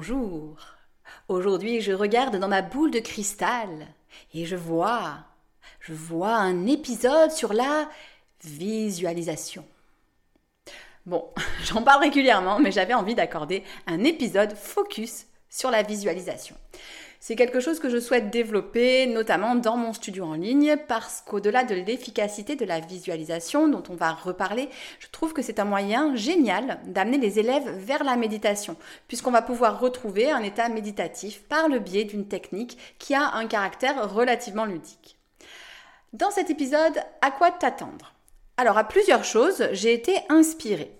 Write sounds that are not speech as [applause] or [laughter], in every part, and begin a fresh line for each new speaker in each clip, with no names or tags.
Bonjour. Aujourd'hui, je regarde dans ma boule de cristal et je vois, je vois un épisode sur la visualisation. Bon, [laughs] j'en parle régulièrement, mais j'avais envie d'accorder un épisode focus sur la visualisation. C'est quelque chose que je souhaite développer, notamment dans mon studio en ligne, parce qu'au-delà de l'efficacité de la visualisation dont on va reparler, je trouve que c'est un moyen génial d'amener les élèves vers la méditation, puisqu'on va pouvoir retrouver un état méditatif par le biais d'une technique qui a un caractère relativement ludique. Dans cet épisode, à quoi t'attendre? Alors, à plusieurs choses, j'ai été inspirée.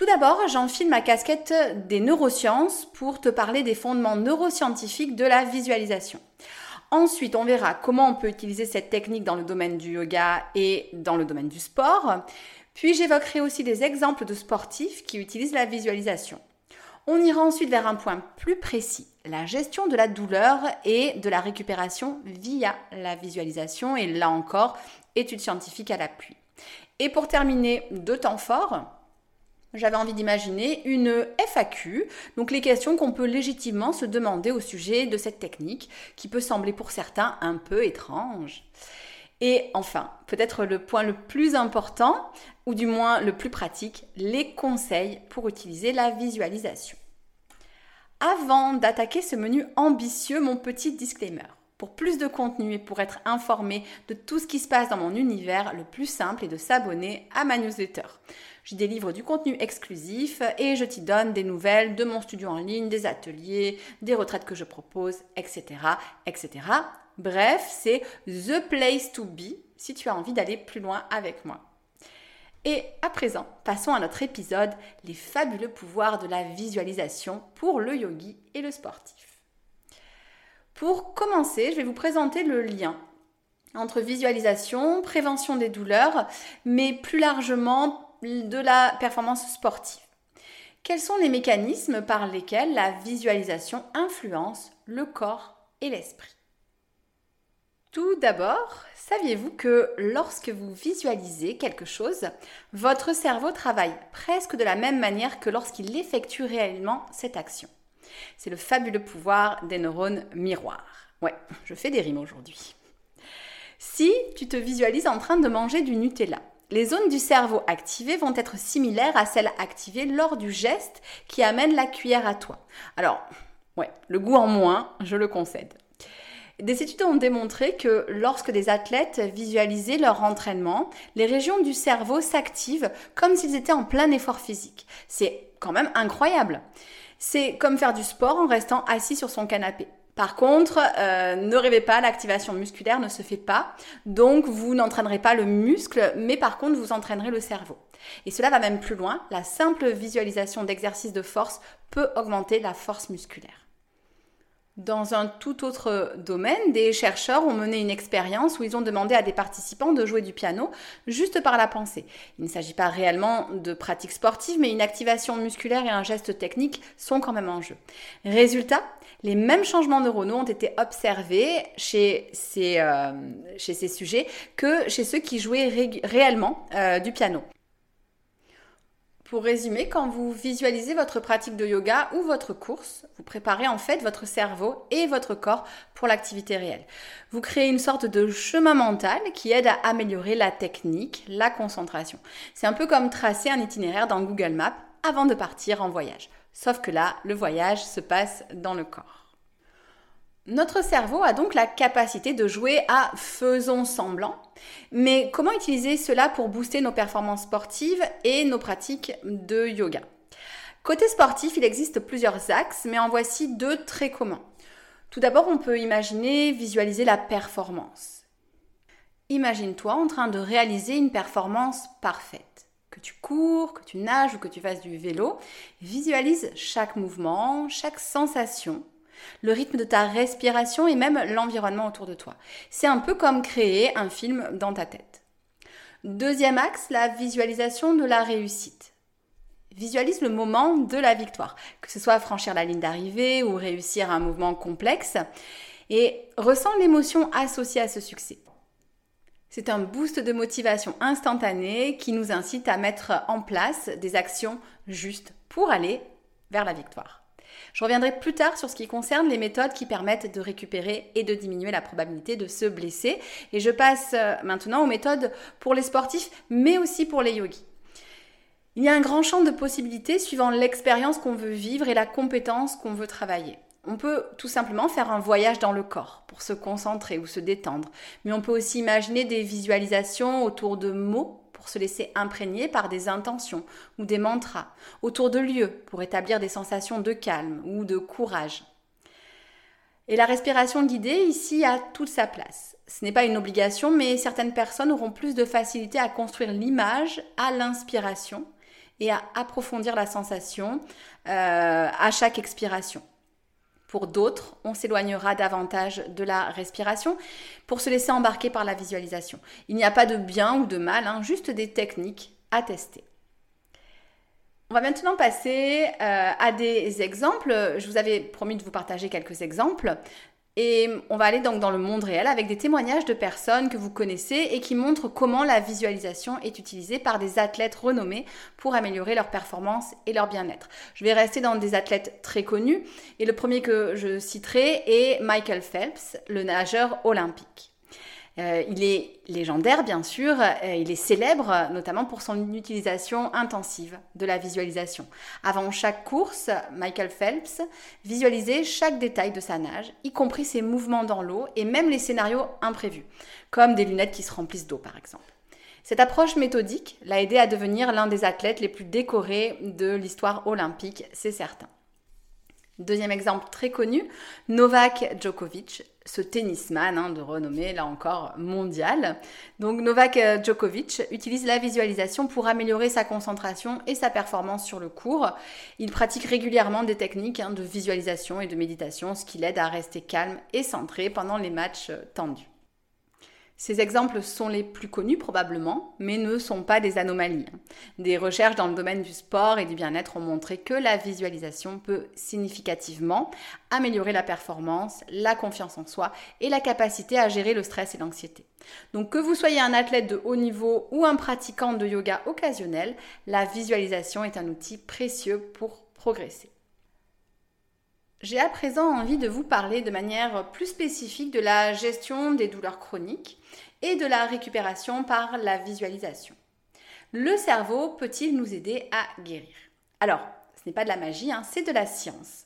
Tout d'abord, j'enfile ma casquette des neurosciences pour te parler des fondements neuroscientifiques de la visualisation. Ensuite, on verra comment on peut utiliser cette technique dans le domaine du yoga et dans le domaine du sport. Puis j'évoquerai aussi des exemples de sportifs qui utilisent la visualisation. On ira ensuite vers un point plus précis, la gestion de la douleur et de la récupération via la visualisation et là encore, études scientifiques à l'appui. Et pour terminer, deux temps forts, j'avais envie d'imaginer une FAQ, donc les questions qu'on peut légitimement se demander au sujet de cette technique, qui peut sembler pour certains un peu étrange. Et enfin, peut-être le point le plus important, ou du moins le plus pratique, les conseils pour utiliser la visualisation. Avant d'attaquer ce menu ambitieux, mon petit disclaimer. Pour plus de contenu et pour être informé de tout ce qui se passe dans mon univers, le plus simple est de s'abonner à ma newsletter. J'y délivre du contenu exclusif et je t'y donne des nouvelles de mon studio en ligne, des ateliers, des retraites que je propose, etc. etc. Bref, c'est the place to be si tu as envie d'aller plus loin avec moi. Et à présent, passons à notre épisode Les fabuleux pouvoirs de la visualisation pour le yogi et le sportif. Pour commencer, je vais vous présenter le lien entre visualisation, prévention des douleurs, mais plus largement de la performance sportive. Quels sont les mécanismes par lesquels la visualisation influence le corps et l'esprit? Tout d'abord, saviez-vous que lorsque vous visualisez quelque chose, votre cerveau travaille presque de la même manière que lorsqu'il effectue réellement cette action? C'est le fabuleux pouvoir des neurones miroirs. Ouais, je fais des rimes aujourd'hui. Si tu te visualises en train de manger du Nutella, les zones du cerveau activées vont être similaires à celles activées lors du geste qui amène la cuillère à toi. Alors, ouais, le goût en moins, je le concède. Des études ont démontré que lorsque des athlètes visualisaient leur entraînement, les régions du cerveau s'activent comme s'ils étaient en plein effort physique. C'est quand même incroyable. C'est comme faire du sport en restant assis sur son canapé. Par contre, euh, ne rêvez pas, l'activation musculaire ne se fait pas. Donc, vous n'entraînerez pas le muscle, mais par contre, vous entraînerez le cerveau. Et cela va même plus loin. La simple visualisation d'exercices de force peut augmenter la force musculaire. Dans un tout autre domaine, des chercheurs ont mené une expérience où ils ont demandé à des participants de jouer du piano juste par la pensée. Il ne s'agit pas réellement de pratique sportive, mais une activation musculaire et un geste technique sont quand même en jeu. Résultat, les mêmes changements neuronaux ont été observés chez ces, euh, chez ces sujets que chez ceux qui jouaient réellement euh, du piano. Pour résumer, quand vous visualisez votre pratique de yoga ou votre course, vous préparez en fait votre cerveau et votre corps pour l'activité réelle. Vous créez une sorte de chemin mental qui aide à améliorer la technique, la concentration. C'est un peu comme tracer un itinéraire dans Google Maps avant de partir en voyage. Sauf que là, le voyage se passe dans le corps. Notre cerveau a donc la capacité de jouer à faisons semblant, mais comment utiliser cela pour booster nos performances sportives et nos pratiques de yoga? Côté sportif, il existe plusieurs axes, mais en voici deux très communs. Tout d'abord, on peut imaginer visualiser la performance. Imagine-toi en train de réaliser une performance parfaite. Que tu cours, que tu nages ou que tu fasses du vélo, visualise chaque mouvement, chaque sensation le rythme de ta respiration et même l'environnement autour de toi. C'est un peu comme créer un film dans ta tête. Deuxième axe, la visualisation de la réussite. Visualise le moment de la victoire, que ce soit franchir la ligne d'arrivée ou réussir un mouvement complexe, et ressens l'émotion associée à ce succès. C'est un boost de motivation instantané qui nous incite à mettre en place des actions justes pour aller vers la victoire. Je reviendrai plus tard sur ce qui concerne les méthodes qui permettent de récupérer et de diminuer la probabilité de se blesser. Et je passe euh, maintenant aux méthodes pour les sportifs, mais aussi pour les yogis. Il y a un grand champ de possibilités suivant l'expérience qu'on veut vivre et la compétence qu'on veut travailler. On peut tout simplement faire un voyage dans le corps pour se concentrer ou se détendre, mais on peut aussi imaginer des visualisations autour de mots pour se laisser imprégner par des intentions ou des mantras, autour de lieux pour établir des sensations de calme ou de courage. Et la respiration guidée ici a toute sa place. Ce n'est pas une obligation, mais certaines personnes auront plus de facilité à construire l'image à l'inspiration et à approfondir la sensation euh, à chaque expiration. Pour d'autres, on s'éloignera davantage de la respiration pour se laisser embarquer par la visualisation. Il n'y a pas de bien ou de mal, hein, juste des techniques à tester. On va maintenant passer euh, à des exemples. Je vous avais promis de vous partager quelques exemples. Et on va aller donc dans le monde réel avec des témoignages de personnes que vous connaissez et qui montrent comment la visualisation est utilisée par des athlètes renommés pour améliorer leur performance et leur bien-être. Je vais rester dans des athlètes très connus et le premier que je citerai est Michael Phelps, le nageur olympique. Euh, il est légendaire, bien sûr, euh, il est célèbre notamment pour son utilisation intensive de la visualisation. Avant chaque course, Michael Phelps visualisait chaque détail de sa nage, y compris ses mouvements dans l'eau et même les scénarios imprévus, comme des lunettes qui se remplissent d'eau par exemple. Cette approche méthodique l'a aidé à devenir l'un des athlètes les plus décorés de l'histoire olympique, c'est certain. Deuxième exemple très connu, Novak Djokovic, ce tennisman hein, de renommée, là encore, mondiale. Donc Novak euh, Djokovic utilise la visualisation pour améliorer sa concentration et sa performance sur le cours. Il pratique régulièrement des techniques hein, de visualisation et de méditation, ce qui l'aide à rester calme et centré pendant les matchs euh, tendus. Ces exemples sont les plus connus probablement, mais ne sont pas des anomalies. Des recherches dans le domaine du sport et du bien-être ont montré que la visualisation peut significativement améliorer la performance, la confiance en soi et la capacité à gérer le stress et l'anxiété. Donc que vous soyez un athlète de haut niveau ou un pratiquant de yoga occasionnel, la visualisation est un outil précieux pour progresser. J'ai à présent envie de vous parler de manière plus spécifique de la gestion des douleurs chroniques et de la récupération par la visualisation. Le cerveau peut-il nous aider à guérir? Alors, ce n'est pas de la magie, hein, c'est de la science.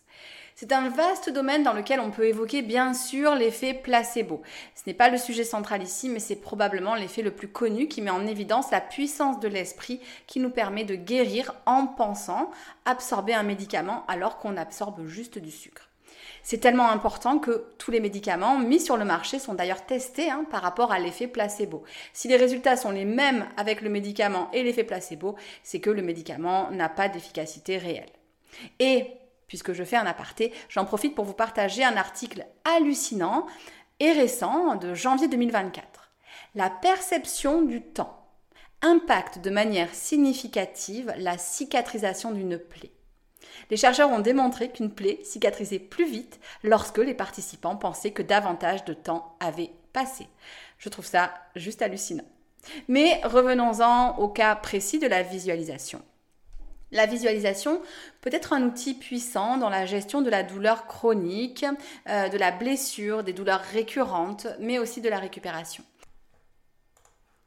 C'est un vaste domaine dans lequel on peut évoquer bien sûr l'effet placebo. Ce n'est pas le sujet central ici, mais c'est probablement l'effet le plus connu qui met en évidence la puissance de l'esprit qui nous permet de guérir en pensant absorber un médicament alors qu'on absorbe juste du sucre. C'est tellement important que tous les médicaments mis sur le marché sont d'ailleurs testés hein, par rapport à l'effet placebo. Si les résultats sont les mêmes avec le médicament et l'effet placebo, c'est que le médicament n'a pas d'efficacité réelle. Et puisque je fais un aparté, j'en profite pour vous partager un article hallucinant et récent de janvier 2024. La perception du temps impacte de manière significative la cicatrisation d'une plaie. Les chercheurs ont démontré qu'une plaie cicatrisait plus vite lorsque les participants pensaient que davantage de temps avait passé. Je trouve ça juste hallucinant. Mais revenons-en au cas précis de la visualisation. La visualisation peut être un outil puissant dans la gestion de la douleur chronique, euh, de la blessure, des douleurs récurrentes, mais aussi de la récupération.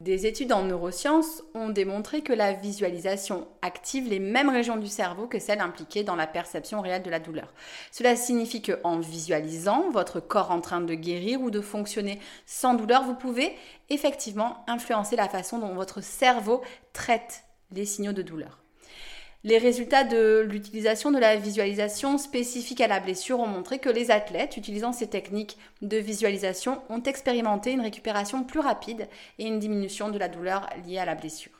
Des études en neurosciences ont démontré que la visualisation active les mêmes régions du cerveau que celles impliquées dans la perception réelle de la douleur. Cela signifie que en visualisant votre corps en train de guérir ou de fonctionner sans douleur, vous pouvez effectivement influencer la façon dont votre cerveau traite les signaux de douleur. Les résultats de l'utilisation de la visualisation spécifique à la blessure ont montré que les athlètes utilisant ces techniques de visualisation ont expérimenté une récupération plus rapide et une diminution de la douleur liée à la blessure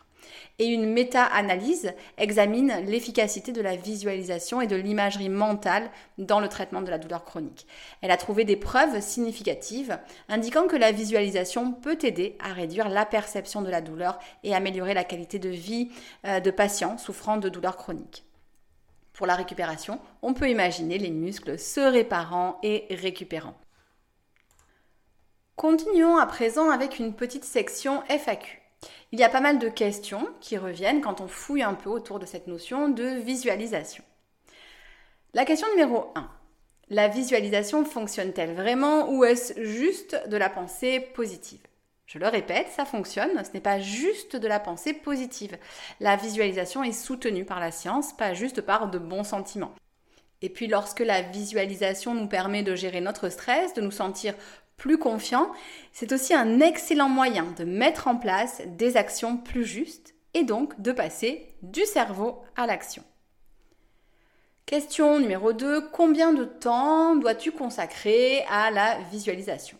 et une méta-analyse examine l'efficacité de la visualisation et de l'imagerie mentale dans le traitement de la douleur chronique. Elle a trouvé des preuves significatives indiquant que la visualisation peut aider à réduire la perception de la douleur et améliorer la qualité de vie euh, de patients souffrant de douleurs chroniques. Pour la récupération, on peut imaginer les muscles se réparant et récupérant. Continuons à présent avec une petite section FAQ. Il y a pas mal de questions qui reviennent quand on fouille un peu autour de cette notion de visualisation. La question numéro 1. La visualisation fonctionne-t-elle vraiment ou est-ce juste de la pensée positive? Je le répète, ça fonctionne, ce n'est pas juste de la pensée positive. La visualisation est soutenue par la science, pas juste par de bons sentiments. Et puis lorsque la visualisation nous permet de gérer notre stress, de nous sentir plus confiant, c'est aussi un excellent moyen de mettre en place des actions plus justes et donc de passer du cerveau à l'action. Question numéro 2. Combien de temps dois-tu consacrer à la visualisation?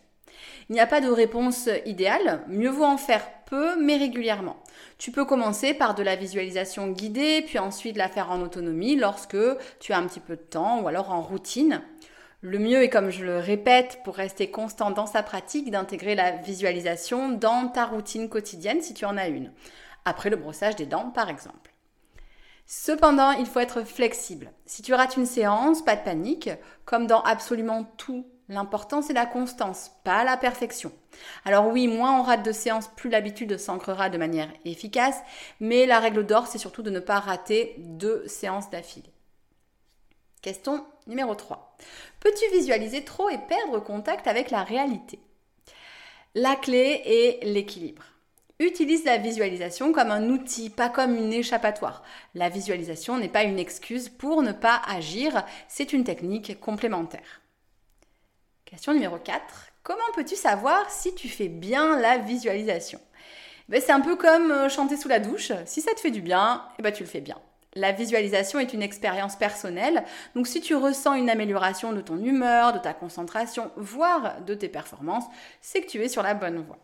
Il n'y a pas de réponse idéale, mieux vaut en faire peu mais régulièrement. Tu peux commencer par de la visualisation guidée, puis ensuite la faire en autonomie lorsque tu as un petit peu de temps ou alors en routine. Le mieux est, comme je le répète, pour rester constant dans sa pratique, d'intégrer la visualisation dans ta routine quotidienne si tu en as une. Après le brossage des dents, par exemple. Cependant, il faut être flexible. Si tu rates une séance, pas de panique. Comme dans absolument tout, l'important c'est la constance, pas la perfection. Alors oui, moins on rate de séances, plus l'habitude s'ancrera de manière efficace, mais la règle d'or, c'est surtout de ne pas rater deux séances d'affilée. Question numéro 3. Peux-tu visualiser trop et perdre contact avec la réalité? La clé est l'équilibre. Utilise la visualisation comme un outil, pas comme une échappatoire. La visualisation n'est pas une excuse pour ne pas agir, c'est une technique complémentaire. Question numéro 4. Comment peux-tu savoir si tu fais bien la visualisation? Ben, C'est un peu comme euh, chanter sous la douche. Si ça te fait du bien, eh ben, tu le fais bien. La visualisation est une expérience personnelle, donc si tu ressens une amélioration de ton humeur, de ta concentration, voire de tes performances, c'est que tu es sur la bonne voie.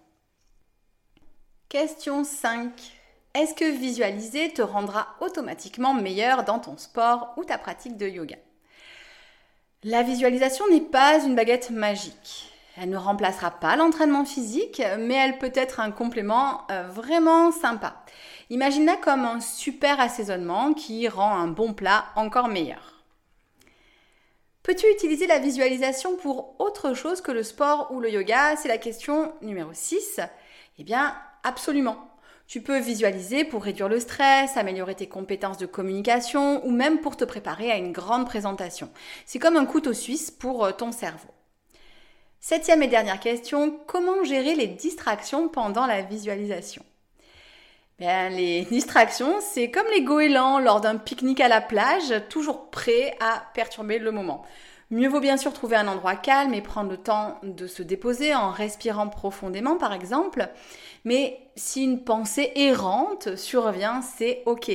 Question 5. Est-ce que visualiser te rendra automatiquement meilleur dans ton sport ou ta pratique de yoga? La visualisation n'est pas une baguette magique. Elle ne remplacera pas l'entraînement physique, mais elle peut être un complément euh, vraiment sympa. Imagine-la comme un super assaisonnement qui rend un bon plat encore meilleur. Peux-tu utiliser la visualisation pour autre chose que le sport ou le yoga? C'est la question numéro 6. Eh bien, absolument. Tu peux visualiser pour réduire le stress, améliorer tes compétences de communication ou même pour te préparer à une grande présentation. C'est comme un couteau suisse pour euh, ton cerveau. Septième et dernière question, comment gérer les distractions pendant la visualisation? Les [laughs] distractions, c'est comme les goélands lors d'un pique-nique à la plage, toujours prêts à perturber le moment. Mieux vaut bien sûr trouver un endroit calme et prendre le temps de se déposer en respirant profondément par exemple. Mais si une pensée errante survient, c'est ok.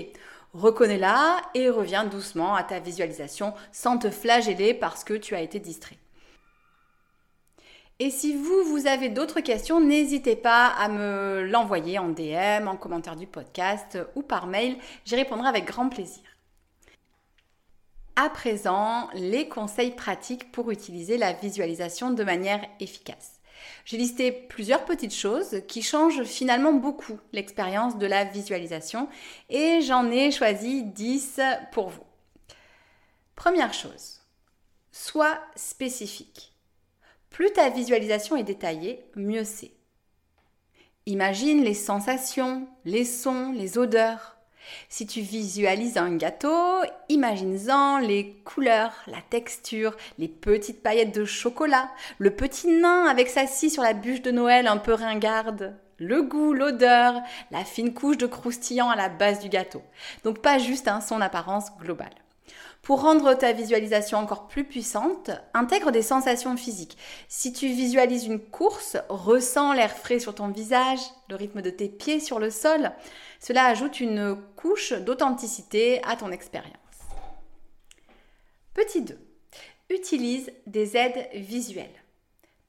Reconnais-la et reviens doucement à ta visualisation sans te flageller parce que tu as été distrait. Et si vous, vous avez d'autres questions, n'hésitez pas à me l'envoyer en DM, en commentaire du podcast ou par mail. J'y répondrai avec grand plaisir. À présent, les conseils pratiques pour utiliser la visualisation de manière efficace. J'ai listé plusieurs petites choses qui changent finalement beaucoup l'expérience de la visualisation et j'en ai choisi 10 pour vous. Première chose, sois spécifique. Plus ta visualisation est détaillée, mieux c'est. Imagine les sensations, les sons, les odeurs. Si tu visualises un gâteau, imagine-en les couleurs, la texture, les petites paillettes de chocolat, le petit nain avec sa scie sur la bûche de Noël un peu ringarde. le goût, l'odeur, la fine couche de croustillant à la base du gâteau. Donc pas juste un son apparence globale. Pour rendre ta visualisation encore plus puissante, intègre des sensations physiques. Si tu visualises une course, ressens l'air frais sur ton visage, le rythme de tes pieds sur le sol. Cela ajoute une couche d'authenticité à ton expérience. Petit 2. Utilise des aides visuelles.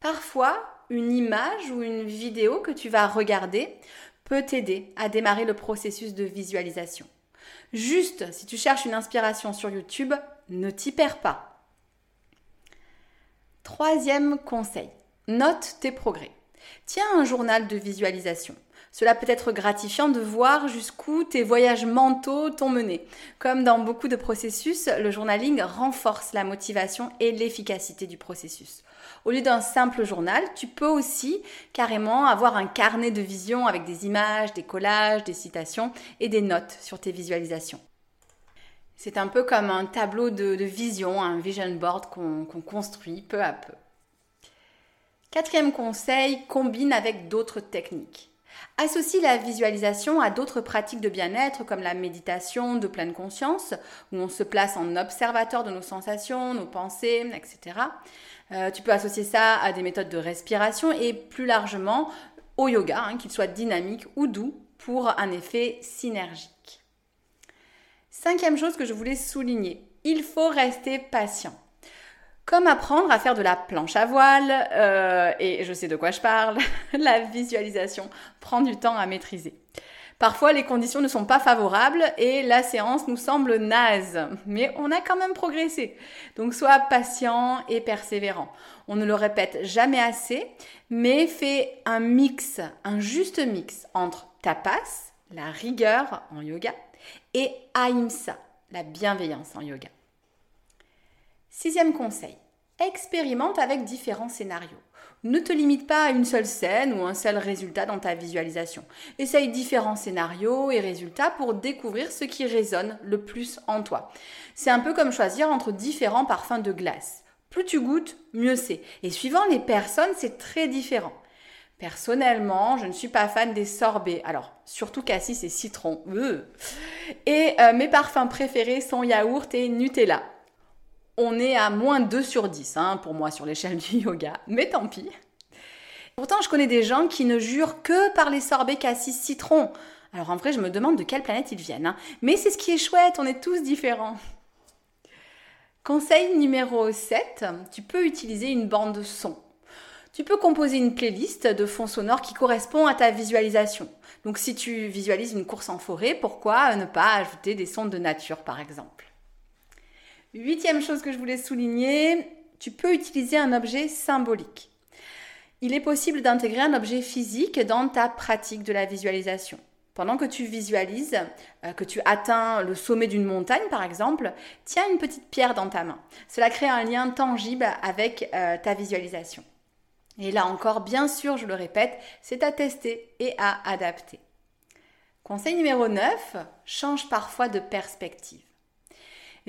Parfois, une image ou une vidéo que tu vas regarder peut t'aider à démarrer le processus de visualisation. Juste, si tu cherches une inspiration sur YouTube, ne t'y perds pas. Troisième conseil, note tes progrès. Tiens un journal de visualisation. Cela peut être gratifiant de voir jusqu'où tes voyages mentaux t'ont mené. Comme dans beaucoup de processus, le journaling renforce la motivation et l'efficacité du processus. Au lieu d'un simple journal, tu peux aussi carrément avoir un carnet de vision avec des images, des collages, des citations et des notes sur tes visualisations. C'est un peu comme un tableau de, vision, un vision board qu'on construit peu à peu. Quatrième conseil, combine avec d'autres techniques. Associe la visualisation à d'autres pratiques de bien-être comme la méditation de pleine conscience, où on se place en observateur de nos sensations, nos pensées, etc. Euh, tu peux associer ça à des méthodes de respiration et plus largement au yoga, hein, qu'il soit dynamique ou doux, pour un effet synergique. Cinquième chose que je voulais souligner, il faut rester patient. Comme apprendre à faire de la planche à voile, euh, et je sais de quoi je parle, [laughs] la visualisation prend du temps à maîtriser. Parfois, les conditions ne sont pas favorables et la séance nous semble naze, mais on a quand même progressé. Donc, sois patient et persévérant. On ne le répète jamais assez, mais fais un mix, un juste mix entre tapas, la rigueur en yoga, et ahimsa, la bienveillance en yoga. Sixième conseil, expérimente avec différents scénarios. Ne te limite pas à une seule scène ou un seul résultat dans ta visualisation. Essaye différents scénarios et résultats pour découvrir ce qui résonne le plus en toi. C'est un peu comme choisir entre différents parfums de glace. Plus tu goûtes, mieux c'est. Et suivant les personnes, c'est très différent. Personnellement, je ne suis pas fan des sorbets. Alors, surtout cassis et citron. Et euh, mes parfums préférés sont yaourt et Nutella on est à moins 2 sur 10 hein, pour moi sur l'échelle [laughs] du yoga, mais tant pis. Pourtant, je connais des gens qui ne jurent que par les sorbets cassis citron. Alors en vrai, je me demande de quelle planète ils viennent. Hein. Mais c'est ce qui est chouette, on est tous différents. Conseil numéro 7, tu peux utiliser une bande son. Tu peux composer une playlist de fond sonore qui correspond à ta visualisation. Donc si tu visualises une course en forêt, pourquoi ne pas ajouter des sons de nature par exemple? Huitième chose que je voulais souligner, tu peux utiliser un objet symbolique. Il est possible d'intégrer un objet physique dans ta pratique de la visualisation. Pendant que tu visualises, euh, que tu atteins le sommet d'une montagne par exemple, tiens une petite pierre dans ta main. Cela crée un lien tangible avec euh, ta visualisation. Et là encore, bien sûr, je le répète, c'est à tester et à adapter. Conseil numéro 9, change parfois de perspective.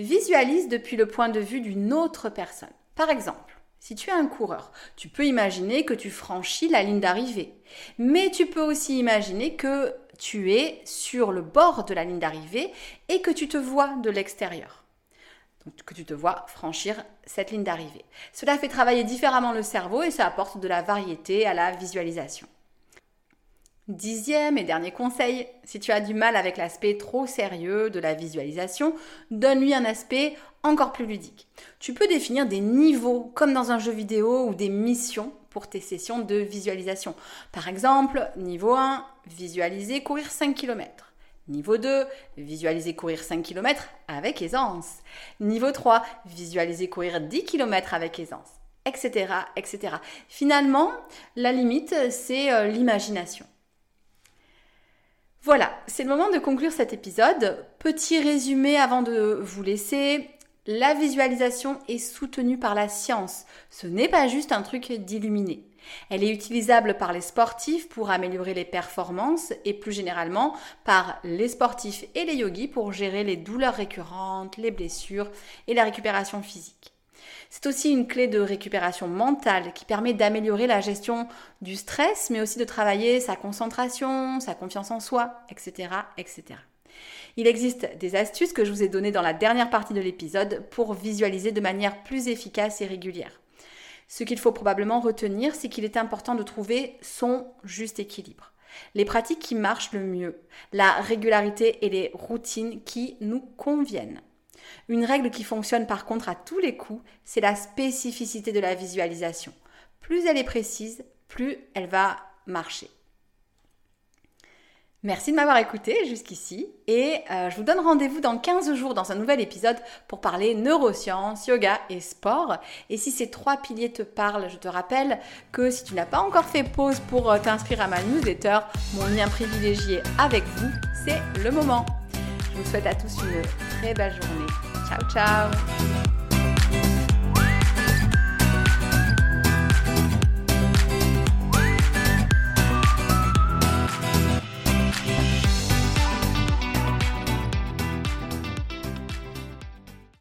Visualise depuis le point de vue d'une autre personne. Par exemple, si tu es un coureur, tu peux imaginer que tu franchis la ligne d'arrivée. Mais tu peux aussi imaginer que tu es sur le bord de la ligne d'arrivée et que tu te vois de l'extérieur. Donc, que tu te vois franchir cette ligne d'arrivée. Cela fait travailler différemment le cerveau et ça apporte de la variété à la visualisation. Dixième et dernier conseil, si tu as du mal avec l'aspect trop sérieux de la visualisation, donne-lui un aspect encore plus ludique. Tu peux définir des niveaux comme dans un jeu vidéo ou des missions pour tes sessions de visualisation. Par exemple, niveau 1, visualiser courir 5 km. Niveau 2, visualiser courir 5 km avec aisance. Niveau 3, visualiser courir 10 km avec aisance, etc., etc. Finalement, la limite, c'est euh, l'imagination. Voilà, c'est le moment de conclure cet épisode. Petit résumé avant de vous laisser. La visualisation est soutenue par la science. Ce n'est pas juste un truc d'illuminé. Elle est utilisable par les sportifs pour améliorer les performances et plus généralement par les sportifs et les yogis pour gérer les douleurs récurrentes, les blessures et la récupération physique. C'est aussi une clé de récupération mentale qui permet d'améliorer la gestion du stress, mais aussi de travailler sa concentration, sa confiance en soi, etc. etc. Il existe des astuces que je vous ai données dans la dernière partie de l'épisode pour visualiser de manière plus efficace et régulière. Ce qu'il faut probablement retenir, c'est qu'il est important de trouver son juste équilibre. Les pratiques qui marchent le mieux, la régularité et les routines qui nous conviennent. Une règle qui fonctionne par contre à tous les coups, c'est la spécificité de la visualisation. Plus elle est précise, plus elle va marcher. Merci de m'avoir écouté jusqu'ici et euh, je vous donne rendez-vous dans 15 jours dans un nouvel épisode pour parler neurosciences, yoga et sport. Et si ces trois piliers te parlent, je te rappelle que si tu n'as pas encore fait pause pour euh, t'inscrire à ma newsletter, mon lien privilégié avec vous, c'est le moment. Je vous souhaite à tous une très belle journée. Ciao ciao